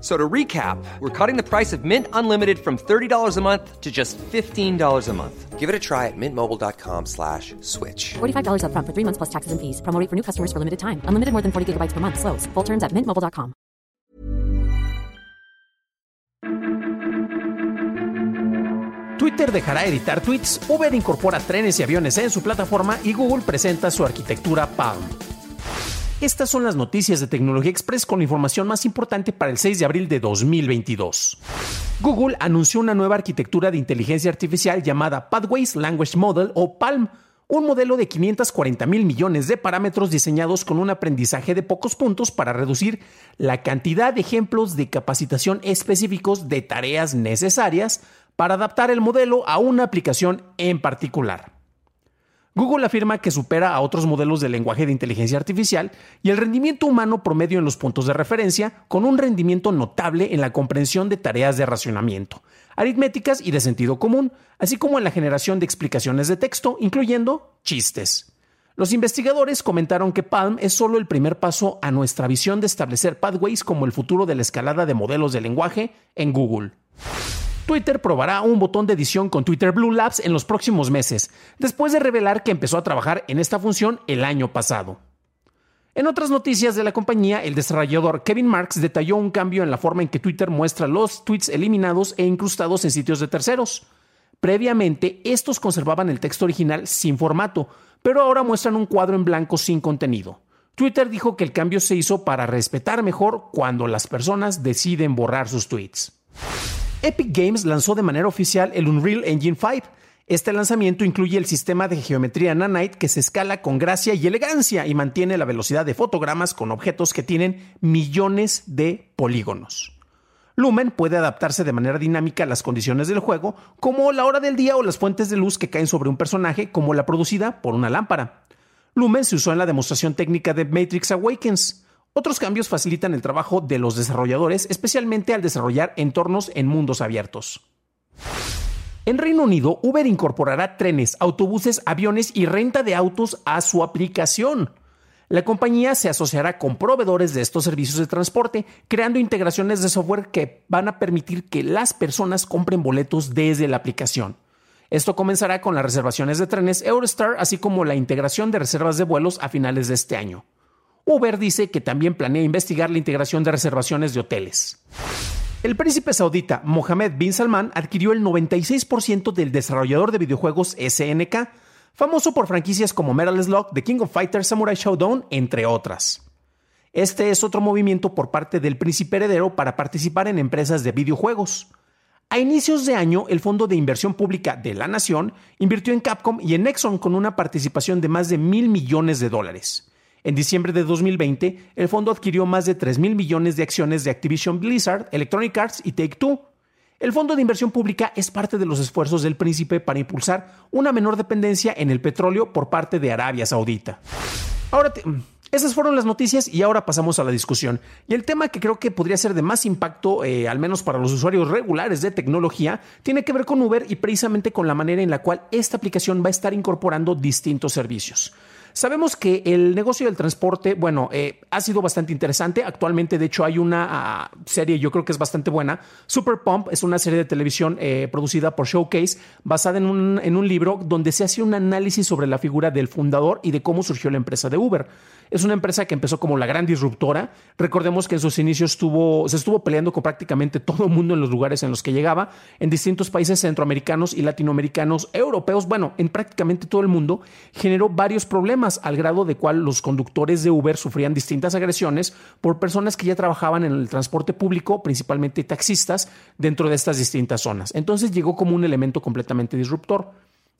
So to recap, we're cutting the price of Mint Unlimited from $30 a month to just $15 a month. Give it a try at mintmobile.com slash switch. $45 upfront for three months plus taxes and fees. Promo for new customers for limited time. Unlimited more than 40 gigabytes per month. Slows. Full terms at mintmobile.com. Twitter dejará editar tweets, Uber incorpora trenes y aviones en su plataforma y Google presenta su arquitectura Palm. Estas son las noticias de Tecnología Express con información más importante para el 6 de abril de 2022. Google anunció una nueva arquitectura de inteligencia artificial llamada Pathways Language Model o PALM, un modelo de 540 mil millones de parámetros diseñados con un aprendizaje de pocos puntos para reducir la cantidad de ejemplos de capacitación específicos de tareas necesarias para adaptar el modelo a una aplicación en particular. Google afirma que supera a otros modelos de lenguaje de inteligencia artificial y el rendimiento humano promedio en los puntos de referencia, con un rendimiento notable en la comprensión de tareas de racionamiento, aritméticas y de sentido común, así como en la generación de explicaciones de texto, incluyendo chistes. Los investigadores comentaron que Palm es solo el primer paso a nuestra visión de establecer pathways como el futuro de la escalada de modelos de lenguaje en Google. Twitter probará un botón de edición con Twitter Blue Labs en los próximos meses, después de revelar que empezó a trabajar en esta función el año pasado. En otras noticias de la compañía, el desarrollador Kevin Marks detalló un cambio en la forma en que Twitter muestra los tweets eliminados e incrustados en sitios de terceros. Previamente, estos conservaban el texto original sin formato, pero ahora muestran un cuadro en blanco sin contenido. Twitter dijo que el cambio se hizo para respetar mejor cuando las personas deciden borrar sus tweets. Epic Games lanzó de manera oficial el Unreal Engine 5. Este lanzamiento incluye el sistema de geometría Nanite que se escala con gracia y elegancia y mantiene la velocidad de fotogramas con objetos que tienen millones de polígonos. Lumen puede adaptarse de manera dinámica a las condiciones del juego, como la hora del día o las fuentes de luz que caen sobre un personaje, como la producida por una lámpara. Lumen se usó en la demostración técnica de Matrix Awakens. Otros cambios facilitan el trabajo de los desarrolladores, especialmente al desarrollar entornos en mundos abiertos. En Reino Unido, Uber incorporará trenes, autobuses, aviones y renta de autos a su aplicación. La compañía se asociará con proveedores de estos servicios de transporte, creando integraciones de software que van a permitir que las personas compren boletos desde la aplicación. Esto comenzará con las reservaciones de trenes Eurostar, así como la integración de reservas de vuelos a finales de este año. Uber dice que también planea investigar la integración de reservaciones de hoteles. El príncipe saudita Mohammed bin Salman adquirió el 96% del desarrollador de videojuegos SNK, famoso por franquicias como Metal Slug, The King of Fighters, Samurai Showdown, entre otras. Este es otro movimiento por parte del príncipe heredero para participar en empresas de videojuegos. A inicios de año, el Fondo de Inversión Pública de la Nación invirtió en Capcom y en Nexon con una participación de más de mil millones de dólares. En diciembre de 2020, el fondo adquirió más de 3 mil millones de acciones de Activision Blizzard, Electronic Arts y Take Two. El fondo de inversión pública es parte de los esfuerzos del príncipe para impulsar una menor dependencia en el petróleo por parte de Arabia Saudita. Ahora, esas fueron las noticias y ahora pasamos a la discusión. Y el tema que creo que podría ser de más impacto, eh, al menos para los usuarios regulares de tecnología, tiene que ver con Uber y precisamente con la manera en la cual esta aplicación va a estar incorporando distintos servicios. Sabemos que el negocio del transporte, bueno, eh, ha sido bastante interesante. Actualmente, de hecho, hay una ah, serie, yo creo que es bastante buena. Super Pump es una serie de televisión eh, producida por Showcase, basada en un, en un libro donde se hace un análisis sobre la figura del fundador y de cómo surgió la empresa de Uber. Es una empresa que empezó como la gran disruptora. Recordemos que en sus inicios estuvo, se estuvo peleando con prácticamente todo el mundo en los lugares en los que llegaba, en distintos países centroamericanos y latinoamericanos, europeos, bueno, en prácticamente todo el mundo, generó varios problemas al grado de cual los conductores de Uber sufrían distintas agresiones por personas que ya trabajaban en el transporte público, principalmente taxistas, dentro de estas distintas zonas. Entonces llegó como un elemento completamente disruptor.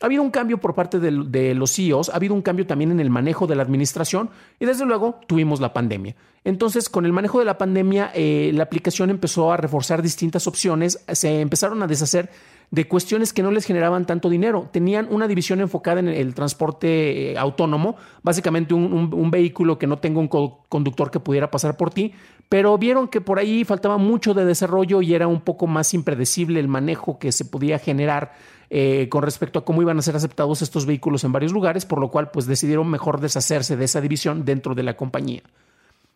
Ha habido un cambio por parte de, los CEOs, ha habido un cambio también en el manejo de la administración y desde luego tuvimos la pandemia. Entonces, con el manejo de la pandemia, eh, la aplicación empezó a reforzar distintas opciones, se empezaron a deshacer de cuestiones que no les generaban tanto dinero. Tenían una división enfocada en el transporte eh, autónomo, básicamente un, vehículo que no tenga un conductor que pudiera pasar por ti, pero vieron que por ahí faltaba mucho de desarrollo y era un poco más impredecible el manejo que se podía generar eh, con respecto a cómo iban a ser aceptados estos vehículos en varios lugares, por lo cual pues decidieron mejor deshacerse de esa división dentro de la compañía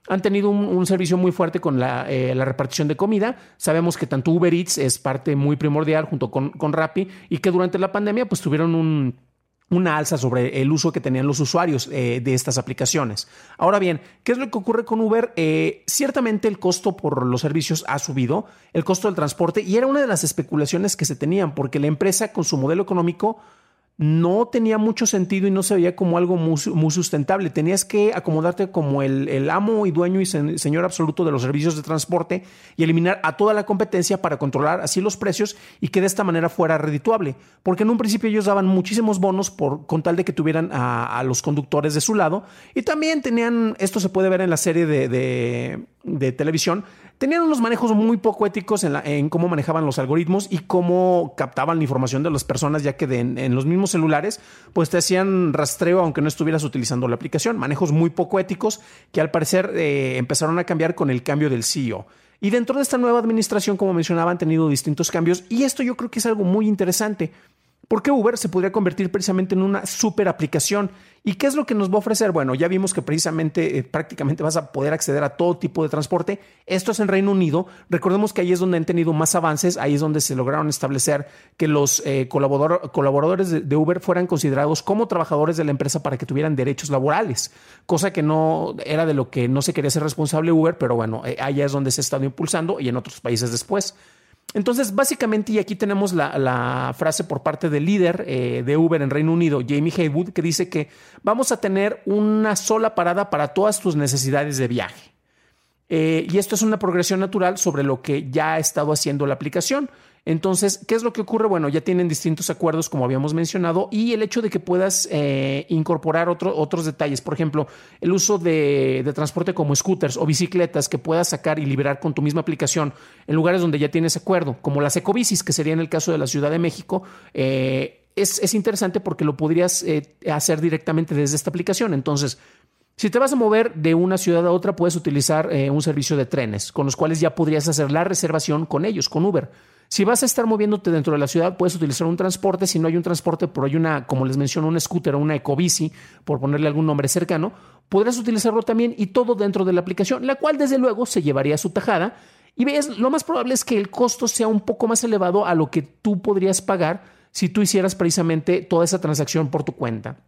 han tenido un, servicio muy fuerte con eh, la, repartición de comida. Sabemos que tanto Uber Eats es parte muy primordial junto con, con Rappi y que durante la pandemia pues tuvieron un, una alza sobre el uso que tenían los usuarios eh, de estas aplicaciones. Ahora bien, ¿qué es lo que ocurre con Uber? Eh, ciertamente el costo por los servicios ha subido, el costo del transporte, y era una de las especulaciones que se tenían, porque la empresa con su modelo económico no tenía mucho sentido y no se veía como algo muy, sustentable. Tenías que acomodarte como el, amo y dueño y señor absoluto de los servicios de transporte y eliminar a toda la competencia para controlar así los precios y que de esta manera fuera redituable. Porque en un principio ellos daban muchísimos bonos por, con tal de que tuvieran a, los conductores de su lado y también tenían, esto se puede ver en la serie de, de televisión, tenían unos manejos muy poco éticos en, cómo manejaban los algoritmos y cómo captaban la información de las personas, ya que en los mismos celulares, pues te hacían rastreo aunque no estuvieras utilizando la aplicación. Manejos muy poco éticos que al parecer eh, empezaron a cambiar con el cambio del CEO. Y dentro de esta nueva administración, como mencionaba, han tenido distintos cambios y esto yo creo que es algo muy interesante porque Uber se podría convertir precisamente en una super aplicación. ¿Y qué es lo que nos va a ofrecer? Bueno, ya vimos que precisamente eh, prácticamente vas a poder acceder a todo tipo de transporte. Esto es en Reino Unido. Recordemos que ahí es donde han tenido más avances, ahí es donde se lograron establecer que los eh, colaboradores de, Uber fueran considerados como trabajadores de la empresa para que tuvieran derechos laborales, cosa que no era de lo que no se quería ser responsable Uber, pero bueno, eh, allá es donde se ha estado impulsando y en otros países después. Entonces, básicamente, y aquí tenemos la, frase por parte del líder eh, de Uber en Reino Unido, Jamie Haywood, que dice que vamos a tener una sola parada para todas tus necesidades de viaje. Eh, y esto es una progresión natural sobre lo que ya ha estado haciendo la aplicación. Entonces, ¿qué es lo que ocurre? Bueno, ya tienen distintos acuerdos, como habíamos mencionado, y el hecho de que puedas eh, incorporar otros detalles, por ejemplo, el uso de, transporte como scooters o bicicletas que puedas sacar y liberar con tu misma aplicación en lugares donde ya tienes acuerdo, como las ecobicis, que sería en el caso de la Ciudad de México. Eh, es, interesante porque lo podrías hacer directamente desde esta aplicación. Entonces, si te vas a mover de una ciudad a otra, puedes utilizar un servicio de trenes, con los cuales ya podrías hacer la reservación con ellos, con Uber. Si vas a estar moviéndote dentro de la ciudad, puedes utilizar un transporte. Si no hay un transporte, pero hay una, como les menciono, un scooter o una ecobici, por ponerle algún nombre cercano, podrás utilizarlo también y todo dentro de la aplicación, la cual desde luego se llevaría su tajada. Y ves, lo más probable es que el costo sea un poco más elevado a lo que tú podrías pagar si tú hicieras precisamente toda esa transacción por tu cuenta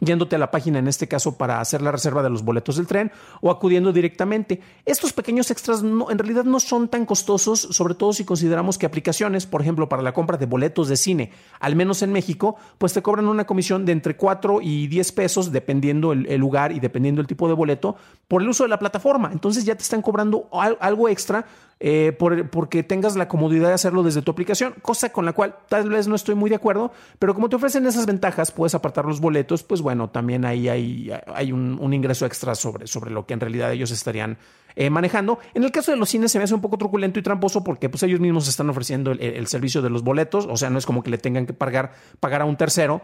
yéndote a la página en este caso para hacer la reserva de los boletos del tren o acudiendo directamente. Estos pequeños extras no, en realidad no son tan costosos, sobre todo si consideramos que aplicaciones, por ejemplo, para la compra de boletos de cine, al menos en México, pues te cobran una comisión de entre 4 y 10 pesos, dependiendo el, lugar y dependiendo el tipo de boleto, por el uso de la plataforma. Entonces ya te están cobrando algo extra eh, porque tengas la comodidad de hacerlo desde tu aplicación, cosa con la cual tal vez no estoy muy de acuerdo, pero como te ofrecen esas ventajas, puedes apartar los boletos, pues bueno, también ahí hay, hay un, ingreso extra sobre, sobre lo que en realidad ellos estarían eh, manejando. En el caso de los cines se me hace un poco truculento y tramposo porque pues ellos mismos están ofreciendo el, el servicio de los boletos, o sea, no es como que le tengan que pagar, pagar a un tercero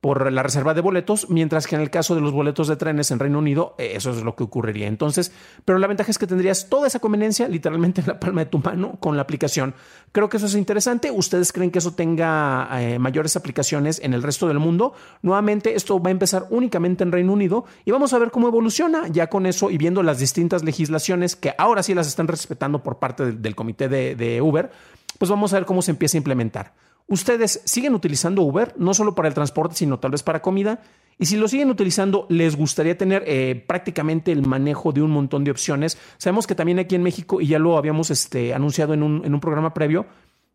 por la reserva de boletos, mientras que en el caso de los boletos de trenes en Reino Unido, eh, eso es lo que ocurriría. Entonces, pero la ventaja es que tendrías toda esa conveniencia literalmente en la palma de tu mano con la aplicación. Creo que eso es interesante. ¿Ustedes creen que eso tenga eh, mayores aplicaciones en el resto del mundo? Nuevamente, esto va a empezar únicamente en Reino Unido y vamos a ver cómo evoluciona ya con eso y viendo las distintas legislaciones que ahora sí las están respetando por parte del, comité de Uber, pues vamos a ver cómo se empieza a implementar. ¿Ustedes siguen utilizando Uber, no solo para el transporte, sino tal vez para comida? Y si lo siguen utilizando, ¿les gustaría tener eh, prácticamente el manejo de un montón de opciones? Sabemos que también aquí en México, y ya lo habíamos este, anunciado en un, en un programa previo,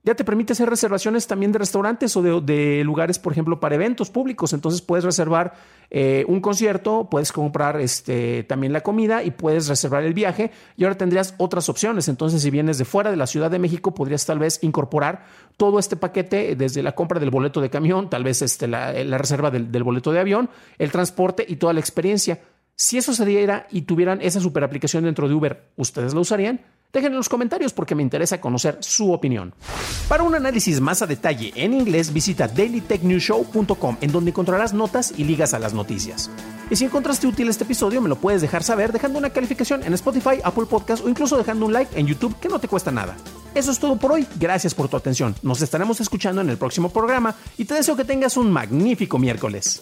Ya te permite hacer reservaciones también de restaurantes o de, lugares, por ejemplo, para eventos públicos. Entonces puedes reservar eh, un concierto, puedes comprar este, también la comida y puedes reservar el viaje. Y ahora tendrías otras opciones. Entonces, si vienes de fuera de la Ciudad de México, podrías tal vez incorporar todo este paquete desde la compra del boleto de camión, tal vez este, la, reserva del, del boleto de avión, el transporte y toda la experiencia. Si eso se diera y tuvieran esa super aplicación dentro de Uber, ¿ustedes lo usarían? Dejen en los comentarios porque me interesa conocer su opinión. Para un análisis más a detalle en inglés, visita dailytechnewshow.com en donde encontrarás notas y ligas a las noticias. Y si encontraste útil este episodio, me lo puedes dejar saber dejando una calificación en Spotify, Apple Podcast o incluso dejando un like en YouTube que no te cuesta nada. Eso es todo por hoy. Gracias por tu atención. Nos estaremos escuchando en el próximo programa y te deseo que tengas un magnífico miércoles.